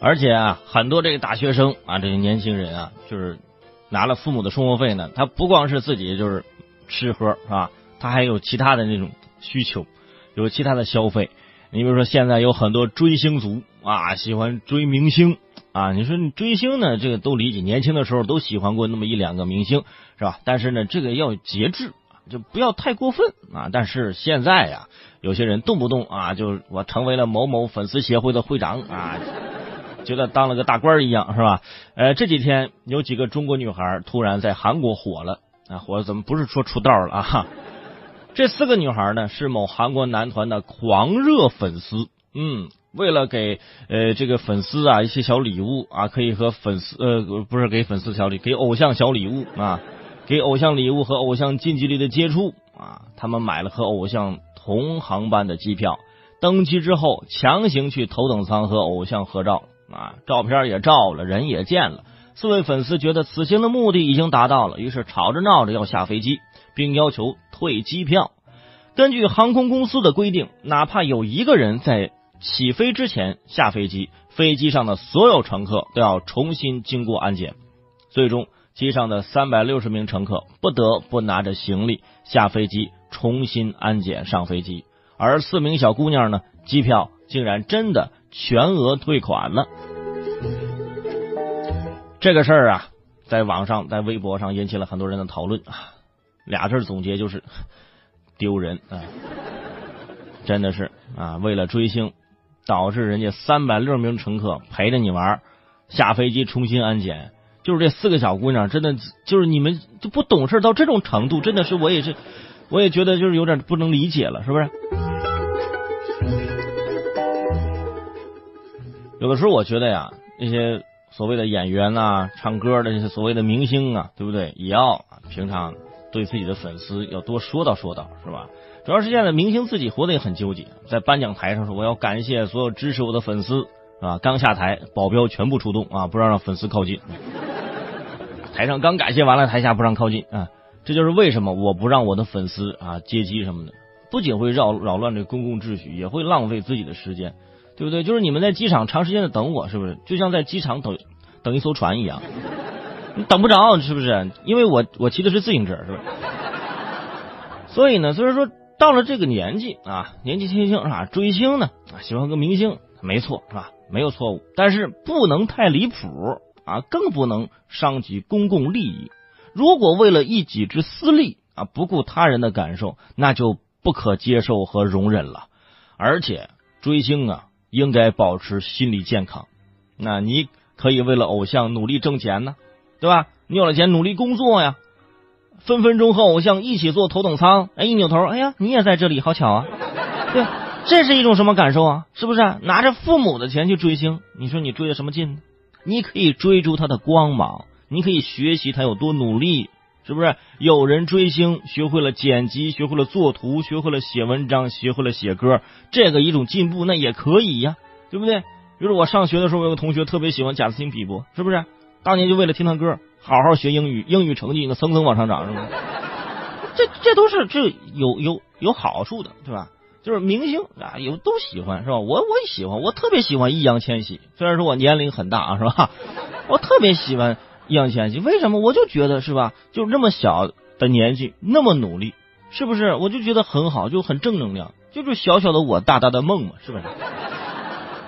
而且啊，很多这个大学生啊，这些年轻人啊，就是拿了父母的生活费呢，他不光是自己就是吃喝是吧？他还有其他的那种需求，有其他的消费。你比如说，现在有很多追星族啊，喜欢追明星啊。你说你追星呢，这个都理解，年轻的时候都喜欢过那么一两个明星是吧？但是呢，这个要节制，就不要太过分啊。但是现在呀，有些人动不动啊，就我成为了某某粉丝协会的会长啊。觉得当了个大官一样是吧？呃，这几天有几个中国女孩突然在韩国火了啊，火怎么不是说出道了啊？这四个女孩呢是某韩国男团的狂热粉丝，嗯，为了给呃这个粉丝啊一些小礼物啊，可以和粉丝呃不是给粉丝小礼，给偶像小礼物啊，给偶像礼物和偶像近距离的接触啊，他们买了和偶像同航班的机票，登机之后强行去头等舱和偶像合照。啊，照片也照了，人也见了。四位粉丝觉得此行的目的已经达到了，于是吵着闹着要下飞机，并要求退机票。根据航空公司的规定，哪怕有一个人在起飞之前下飞机，飞机上的所有乘客都要重新经过安检。最终，机上的三百六十名乘客不得不拿着行李下飞机，重新安检上飞机。而四名小姑娘呢，机票竟然真的。全额退款了，这个事儿啊，在网上、在微博上引起了很多人的讨论啊。俩字总结就是丢人啊！真的是啊，为了追星，导致人家三百六十名乘客陪着你玩，下飞机重新安检，就是这四个小姑娘，真的就是你们就不懂事到这种程度，真的是我也是，我也觉得就是有点不能理解了，是不是？有的时候我觉得呀，那些所谓的演员呐、唱歌的这些所谓的明星啊，对不对？也要平常对自己的粉丝要多说道说道，是吧？主要是现在明星自己活得也很纠结，在颁奖台上说我要感谢所有支持我的粉丝啊，刚下台保镖全部出动啊，不让让粉丝靠近。台上刚感谢完了，台下不让靠近啊，这就是为什么我不让我的粉丝啊接机什么的，不仅会扰扰乱这公共秩序，也会浪费自己的时间。对不对？就是你们在机场长时间的等我，是不是？就像在机场等等一艘船一样，你等不着，是不是？因为我我骑的是自行车，是不是？所以呢，虽然说到了这个年纪啊，年纪轻轻是吧？追星呢，喜欢个明星，没错是吧？没有错误，但是不能太离谱啊，更不能伤及公共利益。如果为了一己之私利啊，不顾他人的感受，那就不可接受和容忍了。而且追星啊。应该保持心理健康，那你可以为了偶像努力挣钱呢，对吧？你有了钱努力工作呀，分分钟和偶像一起坐头等舱。哎，一扭头，哎呀，你也在这里，好巧啊！对，这是一种什么感受啊？是不是拿着父母的钱去追星？你说你追的什么劲呢？你可以追逐他的光芒，你可以学习他有多努力。是不是有人追星，学会了剪辑，学会了作图，学会了写文章，学会了写歌？这个一种进步，那也可以呀，对不对？比如我上学的时候，有个同学特别喜欢贾斯汀比伯，是不是？当年就为了听他歌，好好学英语，英语成绩那蹭蹭往上涨，是吧？这这都是这有有有好处的，对吧？就是明星啊，有都喜欢，是吧？我我也喜欢，我特别喜欢易烊千玺，虽然说我年龄很大啊，是吧？我特别喜欢。易烊千玺为什么？我就觉得是吧？就那么小的年纪，那么努力，是不是？我就觉得很好，就很正能量，就是小小的我，大大的梦嘛，是不是？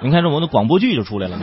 你看这我们的广播剧就出来了。